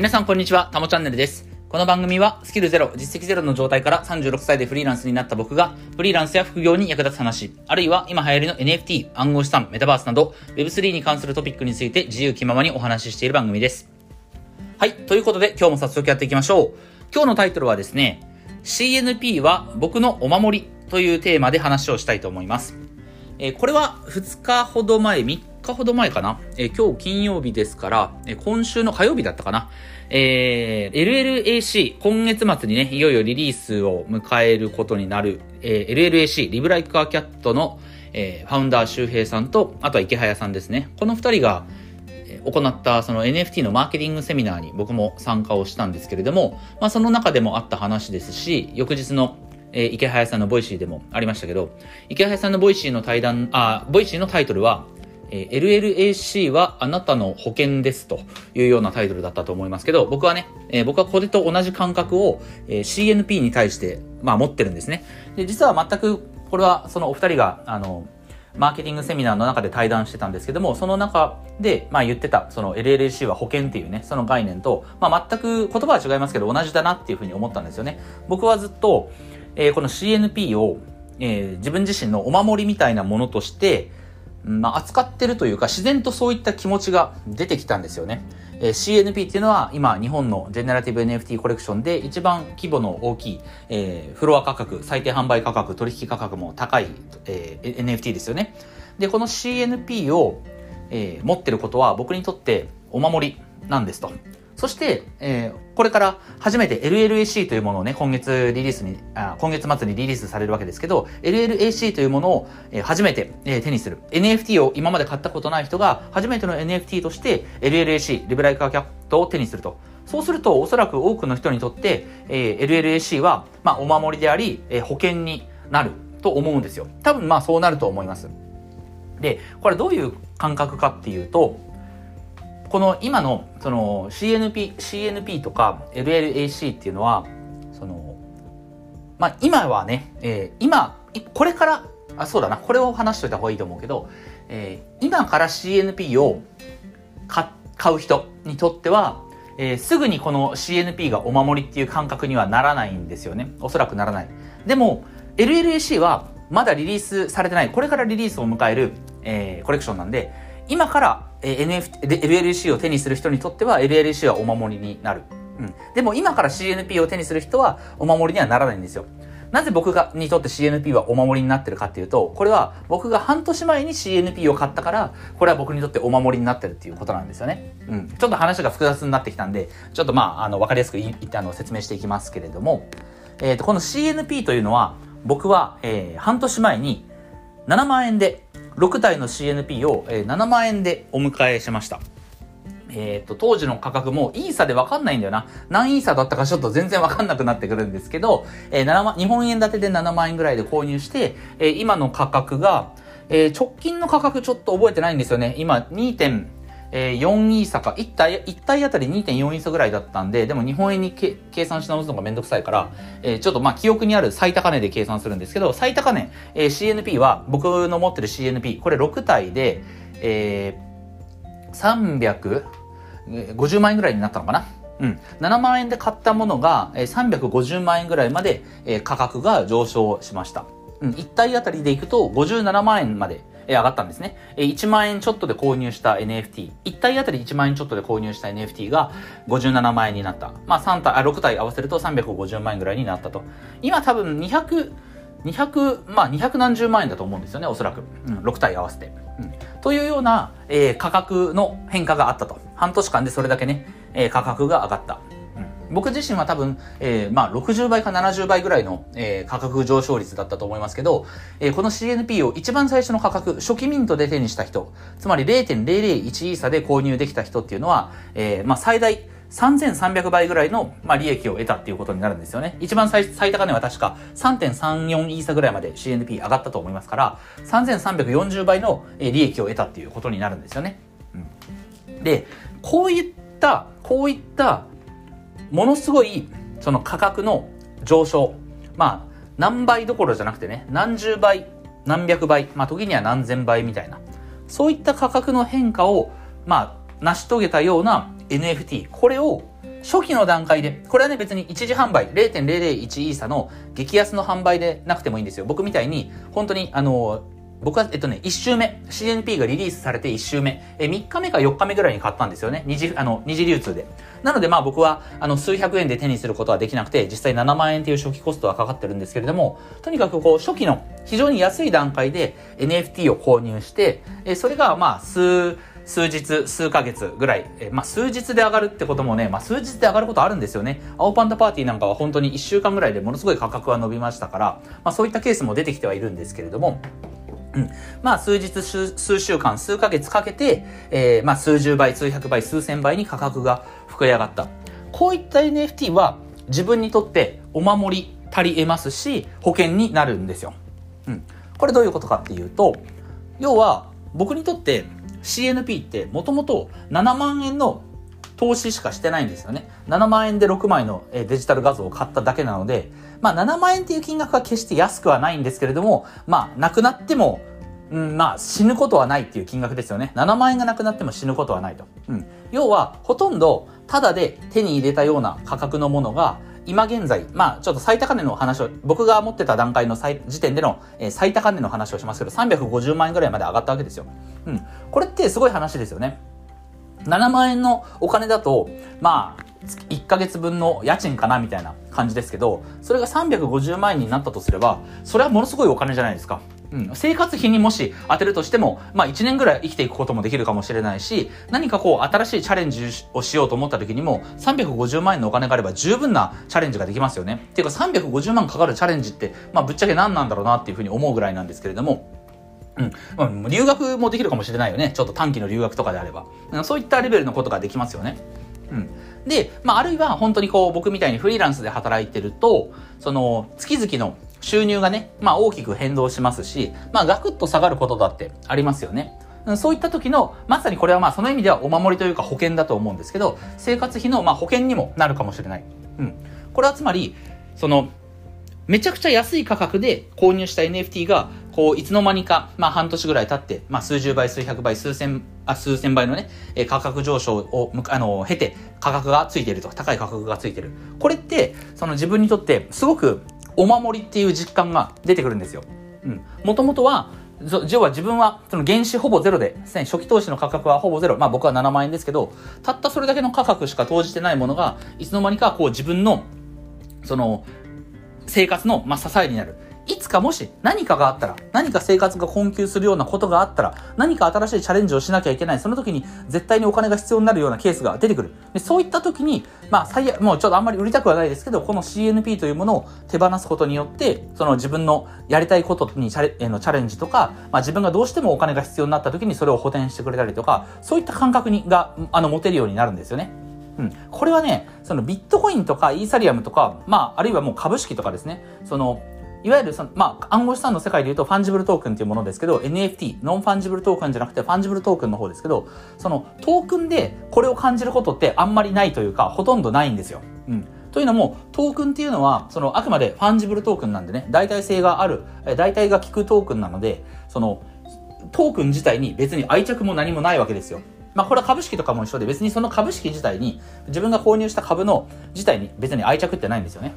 皆さんこんにちは、たもチャンネルです。この番組はスキルゼロ、実績ゼロの状態から36歳でフリーランスになった僕が、フリーランスや副業に役立つ話、あるいは今流行りの NFT、暗号資産、メタバースなど、Web3 に関するトピックについて自由気ままにお話ししている番組です。はい、ということで今日も早速やっていきましょう。今日のタイトルはですね、CNP は僕のお守りというテーマで話をしたいと思います。えこれは2日ほど前、3日ほど前かな？え今日金曜日ですから、え今週の火曜日だったかな？えー LLAC、今月末にね、いよいよリリースを迎えることになる、えー LLAC、 Live Like A Cat の、えーファウンダー周平さんと、あとはイケハヤさんですね。この2人が、行ったその NFT のマーケティングセミナーに僕も参加をしたんですけれども、まあその中でもあった話ですし、翌日のえーイケハヤさんのボイシーでもありましたけど、イケハヤさんのボイシーの対談、あ、ボイシーのタイトルは、えー LLAC はあなたの保険ですというようなタイトルだったと思いますけど、僕はね、えー僕はこれと同じ感覚を、えー CNP に対して、まあ持ってるんですね。で、実は全く、これはそのお二人が、あの、マーケティングセミナーの中で対談してたんですけども、その中で、まあ言ってた、その LLAC は保険っていうね、その概念と、まあ全く言葉は違いますけど、同じだなっていうふうに思ったんですよね。僕はずっと、えーこの CNP を、えー自分自身のお守りみたいなものとして、まあ、扱ってるというか、自然とそういった気持ちが出てきたんですよね。えー CNP っていうのは今日本のジェネラティブ NFT コレクションで一番規模の大きい、えーフロア価格、最低販売価格、取引価格も高い、えー NFT ですよね。で、この CNP を、えー持ってることは僕にとってお守りなんですと。そして、えーこれから初めて LLAC というものをね、今月リリースに、あ今月末にリリースされるわけですけど、LLAC というものを、えー初めて、えー手にする。NFT を今まで買ったことない人が、初めての NFT として LLAC、リブライカーキャットを手にすると。そうすると、おそらく多くの人にとって、えー LLAC は、まあ、お守りであり、えー保険になると思うんですよ。多分、まあ、そうなると思います。で、これどういう感覚かっていうと、この今のその CNP、CNP とか LLAC っていうのは、その、まあ今はね、えー今、これから、あ、そうだな、これを話しといた方がいいと思うけど、えー今から CNP を買買う人にとっては、えーすぐにこの CNP がお守りっていう感覚にはならないんですよね。おそらくならない。でも、LLAC はまだリリースされてない、これからリリースを迎える、えーコレクションなんで、今から、えー NFT、LLC を手にする人にとっては LLC はお守りになる。うん。でも今から CNP を手にする人はお守りにはならないんですよ。なぜ僕が、にとって CNP はお守りになってるかっていうと、これは僕が半年前に CNP を買ったから、これは僕にとってお守りになってるっていうことなんですよね。うん。ちょっと話が複雑になってきたんで、ちょっとまあ、あの、わかりやすくいあの説明していきますけれども、えっ、と、この CNP というのは、僕は、えー半年前に7万円で、6体の CNP を、7万円でお迎えしました。えっ、と、当時の価格もイーサでわかんないんだよな。何イーサだったかちょっと全然わかんなくなってくるんですけど、えー7万、日本円建てで7万円ぐらいで購入して、えー今の価格が、えー直近の価格ちょっと覚えてないんですよね。今 2. 2.4イーサか、1体、1体あたり2.4イーサぐらいだったんで、でも日本円に計算し直すのがめんどくさいから、えーちょっとまあ記憶にある最高値で計算するんですけど、最高値、えー CNP は、僕の持ってる CNP、これ6体で、えー、350万円ぐらいになったのかな？うん。7万円で買ったものが、えー350万円ぐらいまで、えー価格が上昇しました。うん。1体あたりでいくと57万円まで、えー上がったんですね。えー1万円ちょっとで購入した NFT。1体あたり1万円ちょっとで購入した NFT が57万円になった。まあ3体、あ、6体合わせると350万円ぐらいになったと。今多分200、200、まあ200何十万円だと思うんですよね、おそらく。うん、6体合わせて。うん。というような、えー価格の変化があったと。半年間でそれだけね、えー価格が上がった。僕自身は多分、えーまあ60倍か70倍ぐらいの、えー価格上昇率だったと思いますけど、えーこの CNP を一番最初の価格、初期ミントで手にした人、つまり0.001イーサで購入できた人っていうのは、えーまあ最大3300倍ぐらいの、まあ、利益を得たっていうことになるんですよね。一番最最高値は確か3.34イーサぐらいまで CNP 上がったと思いますから、3340倍の利益を得たっていうことになるんですよね。うん、で、こういった、こういった、ものすごい、その価格の上昇。まあ、何倍どころじゃなくてね、何十倍、何百倍、まあ時には何千倍みたいな。そういった価格の変化を、まあ、成し遂げたような NFT、これを初期の段階で、これはね別に一時販売、0.001イーサの激安の販売でなくてもいいんですよ。僕みたいに、本当にあの、僕は、えっとね、1週目、CNP がリリースされて1週目、え、3日目か4日目ぐらいに買ったんですよね。二次、あの、二次流通で。なのでまあ僕は、あの、数百円で手にすることはできなくて、実際7万円っていう初期コストはかかってるんですけれども、とにかくこう、初期の非常に安い段階で NFT を購入して、え、それがまあ、数、数日、数ヶ月ぐらい、えまあ、数日で上がるってこともね、まあ、数日で上がることあるんですよね。青パンダパーティーなんかは本当に1週間ぐらいでものすごい価格が伸びましたから、まあ、そういったケースも出てきてはいるんですけれども、うん。まあ、数日、数週間、数ヶ月かけて、えー、まあ、数十倍、数百倍、数千倍に価格が膨れ上がった。こういった NFT は自分にとってお守り足り得ますし、保険になるんですよ。うん。これどういうことかっていうと、要は、僕にとって CNP ってもともと7万円の投資しかしてないんですよね。7万円で6枚のデジタル画像を買っただけなので、まあ7万円っていう金額は決して安くはないんですけれども、まあなくなっても、うん、まあ死ぬことはないっていう金額ですよね。7万円がなくなっても死ぬことはないと。うん。要は、ほとんどタダで手に入れたような価格のものが、今現在、まあちょっと最高値の話を、僕が持ってた段階の時点での、えー、最高値の話をしますけど、350万円ぐらいまで上がったわけですよ。うん。これってすごい話ですよね。7万円のお金だと、まあ、1ヶ月分の家賃かなみたいな感じですけど、それが350万円になったとすれば、それはものすごいお金じゃないですか。うん、生活費にもし当てるとしても、まあ1年ぐらい生きていくこともできるかもしれないし、何かこう新しいチャレンジをしようと思った時にも、350万円のお金があれば十分なチャレンジができますよね。っていうか350万かかるチャレンジって、まあぶっちゃけ何なんだろうなっていうふうに思うぐらいなんですけれども、うん。留学もできるかもしれないよね。ちょっと短期の留学とかであれば。そういったレベルのことができますよね。うん。で、まあ、あるいは本当にこう、僕みたいにフリーランスで働いてると、その、月々の収入がね、まあ、大きく変動しますし、まあ、ガクッと下がることだってありますよね。そういった時の、まさにこれはまあその意味ではお守りというか保険だと思うんですけど、生活費のまあ保険にもなるかもしれない。うん。これはつまり、その、めちゃくちゃ安い価格で購入した NFT が、こう、いつの間にか、まあ半年ぐらい経って、まあ数十倍、数百倍、数千、あ、数千倍のね、え価格上昇を、あの、経て、価格がついてると、高い価格がついてる。これって、その自分にとって、すごく、お守りっていう実感が出てくるんですよ。うん。もともとは、要は自分は、その原資ほぼゼロで、すね、初期投資の価格はほぼゼロ。まあ僕は7万円ですけど、たったそれだけの価格しか投じてないものが、いつの間にかこう自分の、その、生活の、まあ、支えになる。いつかもし何かがあったら、何か生活が困窮するようなことがあったら、何か新しいチャレンジをしなきゃいけない。その時に絶対にお金が必要になるようなケースが出てくる。でそういった時に、まあ最悪、もうちょっとあんまり売りたくはないですけど、この CNP というものを手放すことによって、その自分のやりたいことにチャレ,、えのチャレンジとか、まあ自分がどうしてもお金が必要になった時にそれを補填してくれたりとか、そういった感覚にが、あの、持てるようになるんですよね。うん。これはね、そのビットコインとかイーサリアムとか、まあ、あるいはもう株式とかですね、その、いわゆるその、まあ、暗号資産の世界で言うとファンジブルトークンっていうものですけど、NFT、ノンファンジブルトークンじゃなくてファンジブルトークンの方ですけど、そのトークンでこれを感じることってあんまりないというか、ほとんどないんですよ。うん。というのも、トークンっていうのは、その、あくまでファンジブルトークンなんでね、代替性がある、代替が効くトークンなので、その、トークン自体に別に愛着も何もないわけですよ。まあこれは株式とかも一緒で別にその株式自体に自分が購入した株の自体に別に愛着ってないんですよね。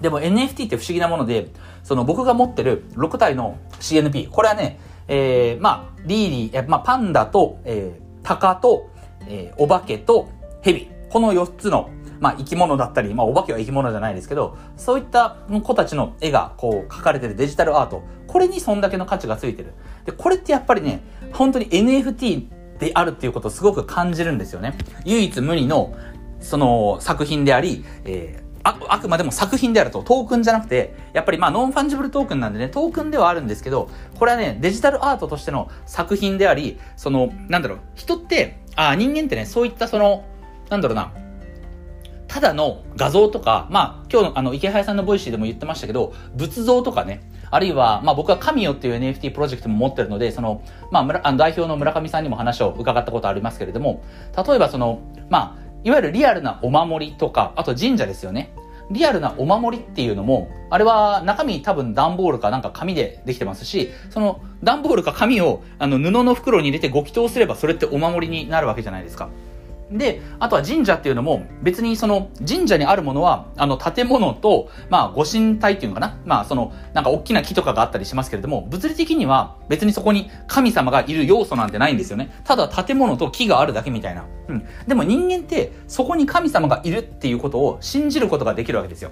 でも NFT って不思議なもので、その僕が持ってる6体の CNP、これはね、えー、まあ、リーリー、まあ、パンダと、えー、タカと、えー、お化けとヘビ。この4つの、まあ、生き物だったり、まあ、お化けは生き物じゃないですけど、そういった子たちの絵が、こう、描かれてるデジタルアート。これにそんだけの価値がついてる。で、これってやっぱりね、本当に NFT であるっていうことをすごく感じるんですよね。唯一無二の、その作品であり、えーああくまでも作品であると、トークンじゃなくて、やっぱりまあノンファンジブルトークンなんでね、トークンではあるんですけど、これはね、デジタルアートとしての作品であり、その、なんだろう、人って、あ人間ってね、そういったその、なんだろうな、ただの画像とか、まあ、今日のあの、イケハヤさんのボイシーでも言ってましたけど、仏像とかね、あるいは、まあ僕は神よっていう NFT プロジェクトも持ってるので、その、まあ、あの代表の村上さんにも話を伺ったことありますけれども、例えばその、まあ、いわゆるリアルなお守りとか、あと神社ですよね。リアルなお守りっていうのも、あれは中身多分段ボールかなんか紙でできてますし、その段ボールか紙をあの布の袋に入れてご祈祷すればそれってお守りになるわけじゃないですか。で、あとは神社っていうのも、別にその神社にあるものは、あの建物と、まあご神体っていうのかな？まあその、なんか大きな木とかがあったりしますけれども、物理的には別にそこに神様がいる要素なんてないんですよね。ただ建物と木があるだけみたいな。うん。でも人間ってそこに神様がいるっていうことを信じることができるわけですよ。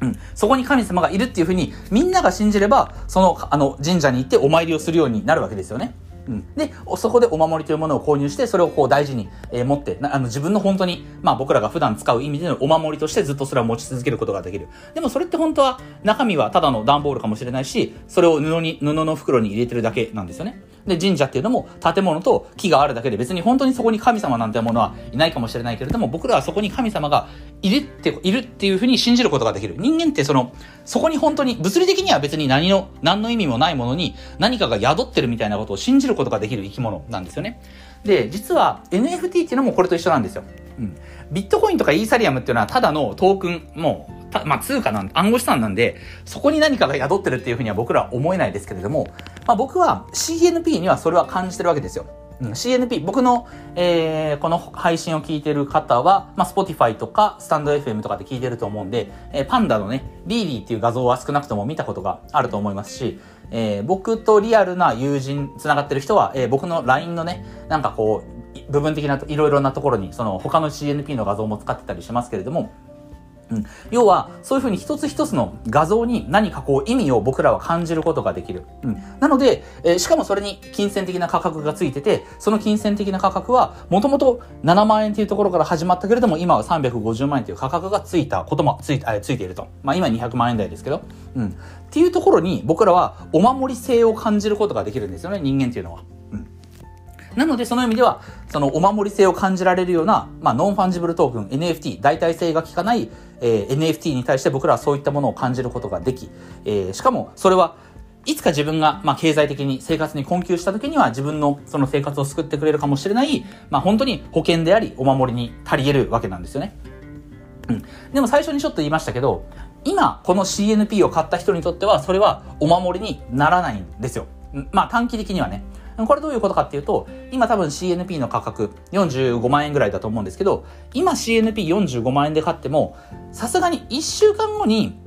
うん。そこに神様がいるっていうふうに、みんなが信じれば、その、あの、神社に行ってお参りをするようになるわけですよね。うん、で、そこでお守りというものを購入して、それをこう大事に、えー、持って、あの自分の本当に、まあ僕らが普段使う意味でのお守りとしてずっとそれを持ち続けることができる。でもそれって本当は中身はただの段ボールかもしれないし、それを布に、布の袋に入れてるだけなんですよね。で、神社っていうのも建物と木があるだけで別に本当にそこに神様なんてものはいないかもしれないけれども、僕らはそこに神様がいるって、いるっていうふうに信じることができる。人間ってその、そこに本当に、物理的には別に何の、何の意味もないものに何かが宿ってるみたいなことを信じることができる生き物なんですよね。で、実は NFT っていうのもこれと一緒なんですよ。うん。ビットコインとかイーサリアムっていうのはただのトークン、もう、たまあ、通貨なん、暗号資産なんで、そこに何かが宿ってるっていうふうには僕らは思えないですけれども、まあ、僕は CNP にはそれは感じてるわけですよ。うん、CNP、僕の、えー、この配信を聞いてる方は、まあ、Spotify とか、スタンド FM とかで聞いてると思うんで、えー、パンダのね、リーリーっていう画像は少なくとも見たことがあると思いますし、えー、僕とリアルな友人、繋がってる人は、えー、僕の LINE のね、なんかこう、部分的ないろいろなところに、その他の CNP の画像も使ってたりしますけれども、うん、要は、そういうふうに一つ一つの画像に何かこう意味を僕らは感じることができる。うん、なので、えー、しかもそれに金銭的な価格がついてて、その金銭的な価格は、もともと7万円というところから始まったけれども、今は350万円という価格がついたこともついあついていると。まあ今200万円台ですけど。うん。っていうところに僕らはお守り性を感じることができるんですよね、人間っていうのは。なので、その意味では、そのお守り性を感じられるような、まあ、ノンファンジブルトークン、NFT、代替性が効かない、えー、NFT に対して僕らはそういったものを感じることができ、えー、しかも、それは、いつか自分が、まあ、経済的に生活に困窮した時には自分のその生活を救ってくれるかもしれない、まあ、本当に保険であり、お守りに足り得るわけなんですよね。うん。でも最初にちょっと言いましたけど、今、この CNP を買った人にとっては、それはお守りにならないんですよ。まあ短期的にはね。これどういうことかっていうと、今多分 CNP の価格45万円ぐらいだと思うんですけど、今 CNP45 万円で買っても、さすがに1週間後に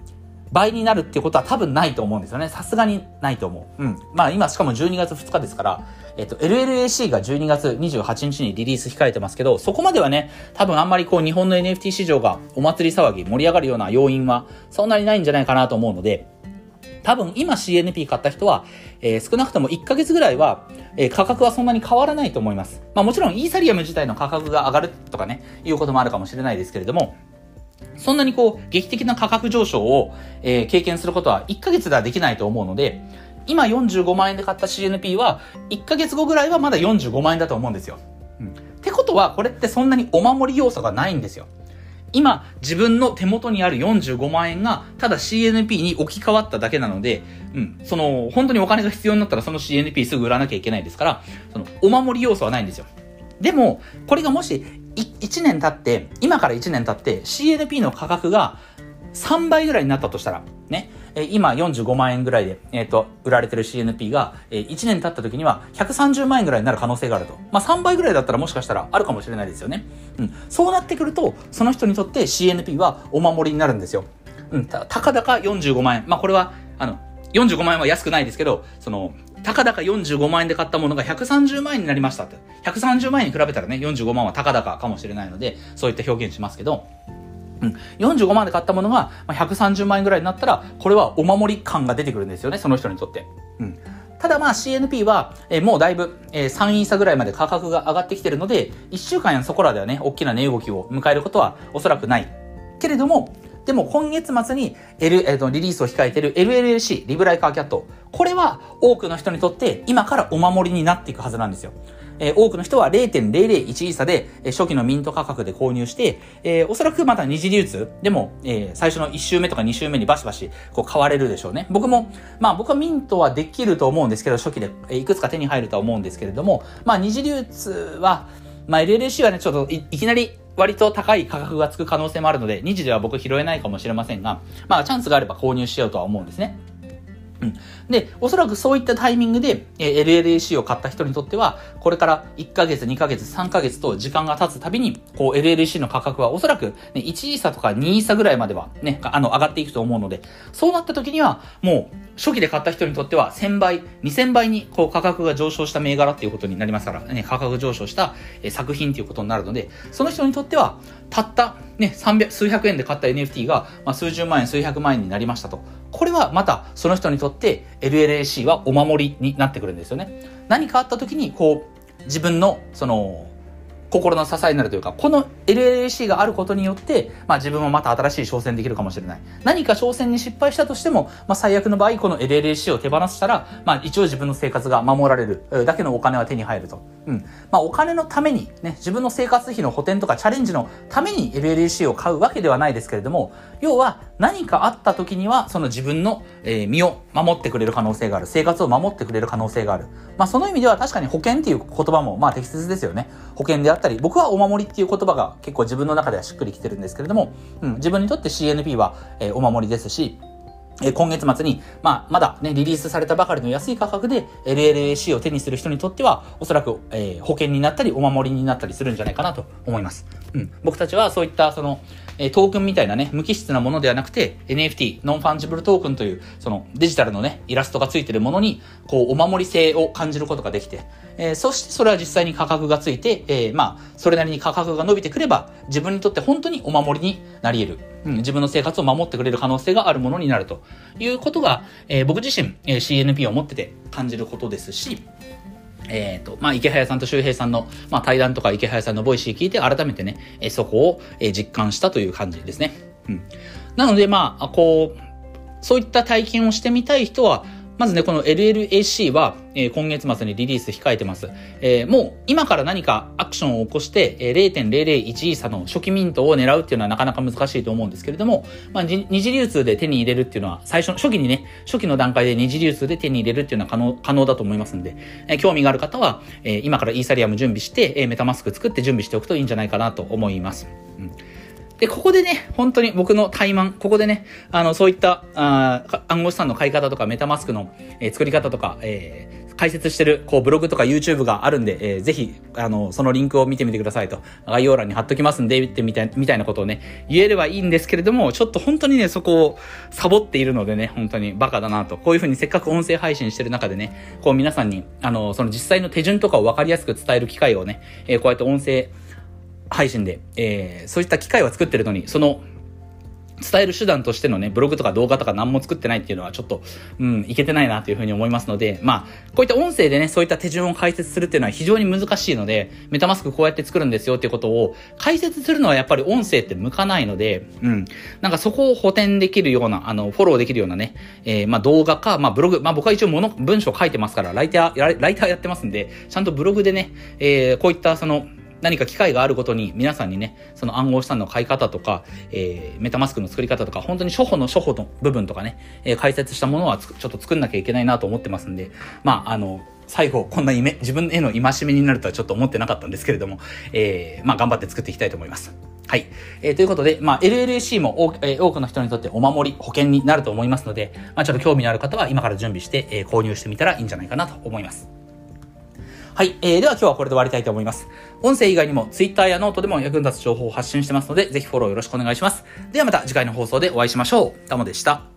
倍になるっていうことは多分ないと思うんですよね。さすがにないと思う。うん。まあ今しかも12月2日ですから、えっと、LLAC が12月28日にリリース控えてますけど、そこまではね、多分あんまりこう日本の NFT 市場がお祭り騒ぎ盛り上がるような要因はそんなにないんじゃないかなと思うので、多分今 CNP 買った人は、えー、少なくとも1ヶ月ぐらいは、えー、価格はそんなに変わらないと思います。まあもちろんイーサリアム自体の価格が上がるとかね、いうこともあるかもしれないですけれども、そんなにこう、劇的な価格上昇を、えー、経験することは1ヶ月ではできないと思うので、今45万円で買った CNP は、1ヶ月後ぐらいはまだ45万円だと思うんですよ。うん。ってことは、これってそんなにお守り要素がないんですよ。今、自分の手元にある45万円が、ただ CNP に置き換わっただけなので、うん、その、本当にお金が必要になったらその CNP すぐ売らなきゃいけないですから、その、お守り要素はないんですよ。でも、これがもし、1年経って、今から1年経って CNP の価格が3倍ぐらいになったとしたら、ね、え今45万円ぐらいで、えっ、ー、と、売られてる CNP が、えー、1年経った時には130万円ぐらいになる可能性があると。まあ、3倍ぐらいだったらもしかしたらあるかもしれないですよね。うん。そうなってくると、その人にとって CNP はお守りになるんですよ。うん。た、たかだか45万円。まあ、これは、あの、45万円は安くないですけど、その、たかだか45万円で買ったものが130万円になりましたって。130万円に比べたらね、45万はたかだかかもしれないので、そういった表現しますけど、うん、45万で買ったものが130万円ぐらいになったら、これはお守り感が出てくるんですよね、その人にとって。うん。ただまあ CNP は、えー、もうだいぶ、えー、3イーサぐらいまで価格が上がってきてるので、1週間やそこらではね、大きな値動きを迎えることはおそらくない。けれども、でも今月末に L、えー、とリリースを控えている LLC、リブライカーキャット。これは多くの人にとって今からお守りになっていくはずなんですよ。え、多くの人は0.001イーサで、え、初期のミント価格で購入して、え、おそらくまた二次流通でも、え、最初の1週目とか2週目にバシバシこう買われるでしょうね。僕も、まあ僕はミントはできると思うんですけど、初期で、え、いくつか手に入るとは思うんですけれども、まあ二次流通は、まあ LLC はね、ちょっといいきなり割と高い価格がつく可能性もあるので、2次では僕拾えないかもしれませんが、まあチャンスがあれば購入しようとは思うんですね。うん。で、おそらくそういったタイミングで、えー、LLAC を買った人にとっては、これから1ヶ月、2ヶ月、3ヶ月と時間が経つたびに、こう LLAC の価格はおそらく、ね、1イーサとか2イーサぐらいまではね、あの、上がっていくと思うので、そうなった時には、もう、初期で買った人にとっては1000倍、2000倍にこう価格が上昇した銘柄っていうことになりますから、ね、価格上昇した、作品っていうことになるので、その人にとっては、たったね、300、数百円で買った NFT が、まあ、数十万円、数百万円になりましたと。これはまた、その人にとって LLAC はお守りになってくるんですよね。何かあった時に、こう、自分の、その、心の支えになるというか、この LLAC があることによって、まあ自分もまた新しい挑戦できるかもしれない。何か挑戦に失敗したとしても、まあ最悪の場合、この LLAC を手放したら、まあ一応自分の生活が守られるだけのお金は手に入ると。うん。まあお金のために、ね、自分の生活費の補填とかチャレンジのために LLAC を買うわけではないですけれども、要は何かあった時には、その自分の、え、身を守ってくれる可能性がある。生活を守ってくれる可能性がある。まあその意味では確かに保険っていう言葉もまあ適切ですよね。保険であったり、僕はお守りっていう言葉が結構自分の中ではしっくりきてるんですけれども、うん、自分にとって CNP は、え、お守りですし、え今月末に、まあ、まだね、リリースされたばかりの安い価格で LLAC を手にする人にとっては、おそらく、えー、保険になったり、お守りになったりするんじゃないかなと思います。うん。僕たちはそういった、その、えトークンみたいなね、無機質なものではなくて、NFT、ノンファンジブルトークンという、そのデジタルのね、イラストがついてるものに、こう、お守り性を感じることができて、えー、そしてそれは実際に価格がついて、えー、まあ、それなりに価格が伸びてくれば、自分にとって本当にお守りになり得る。うん、自分の生活を守ってくれる可能性があるものになるということが、えー、僕自身、え、CNP を持ってて感じることですし、えっ、ー、と、まあ、イケハヤさんと周平さんの、まあ、対談とかイケハヤさんの Voicy 聞いて改めてね、えそこを、え実感したという感じですね。うん。なので、まあ、こう、そういった体験をしてみたい人は、まずね、この LLAC は、えー、今月末にリリース控えてます。えー、もう今から何かアクションを起こして、えー、0.001イーサの初期ミントを狙うっていうのはなかなか難しいと思うんですけれども、まあ、二次流通で手に入れるっていうのは、最初、初期にね、初期の段階で二次流通で手に入れるっていうのは可能、可能だと思いますんで、えー、興味がある方は、えー、今からイーサリアム準備して、えー、メタマスク作って準備しておくといいんじゃないかなと思います。うんで、ここでね、本当に僕の怠慢、ここでね、あの、そういった、あ暗号資産の買い方とか、メタマスクの、えー、作り方とか、えー、解説してる、こう、ブログとか YouTube があるんで、えー、ぜひ、あの、そのリンクを見てみてくださいと、概要欄に貼っときますんで、ってみたいみたいなことをね、言えればいいんですけれども、ちょっと本当にね、そこをサボっているのでね、本当にバカだなと。こういうふうにせっかく音声配信してる中でね、こう皆さんに、あの、その実際の手順とかを分かりやすく伝える機会をね、えー、こうやって音声配信で、えー、そういった機会は作ってるのに、その伝える手段としてのね、ブログとか動画とか何も作ってないっていうのはちょっと、うん、いけてないなというふうに思いますので、まあ、こういった音声でね、そういった手順を解説するっていうのは非常に難しいので、メタマスクこうやって作るんですよっていうことを解説するのはやっぱり音声って向かないので、うん、なんかそこを補填できるような、あの、フォローできるようなね、えー、まあ動画か、まあブログ、まあ僕は一応もの、文章書いてますから、ライター、ライターやってますんで、ちゃんとブログでね、えー、こういったその、何か機会があることに皆さんにね、その暗号資産の買い方とか、えー、メタマスクの作り方とか、本当に初歩の初歩の部分とかね、えー、解説したものはちょっと作んなきゃいけないなと思ってますんで、まあ、あの、最後、こんな夢、自分への戒めになるとはちょっと思ってなかったんですけれども、えー、まあ、頑張って作っていきたいと思います。はい。えー、ということで、まあ、LLAC も多,、えー、多くの人にとってお守り、保険になると思いますので、まあ、ちょっと興味のある方は今から準備して、えー、購入してみたらいいんじゃないかなと思います。はい。えー、では今日はこれで終わりたいと思います。音声以外にも Twitter やノートでも役に立つ情報を発信してますので、ぜひフォローよろしくお願いします。ではまた次回の放送でお会いしましょう。タモでした。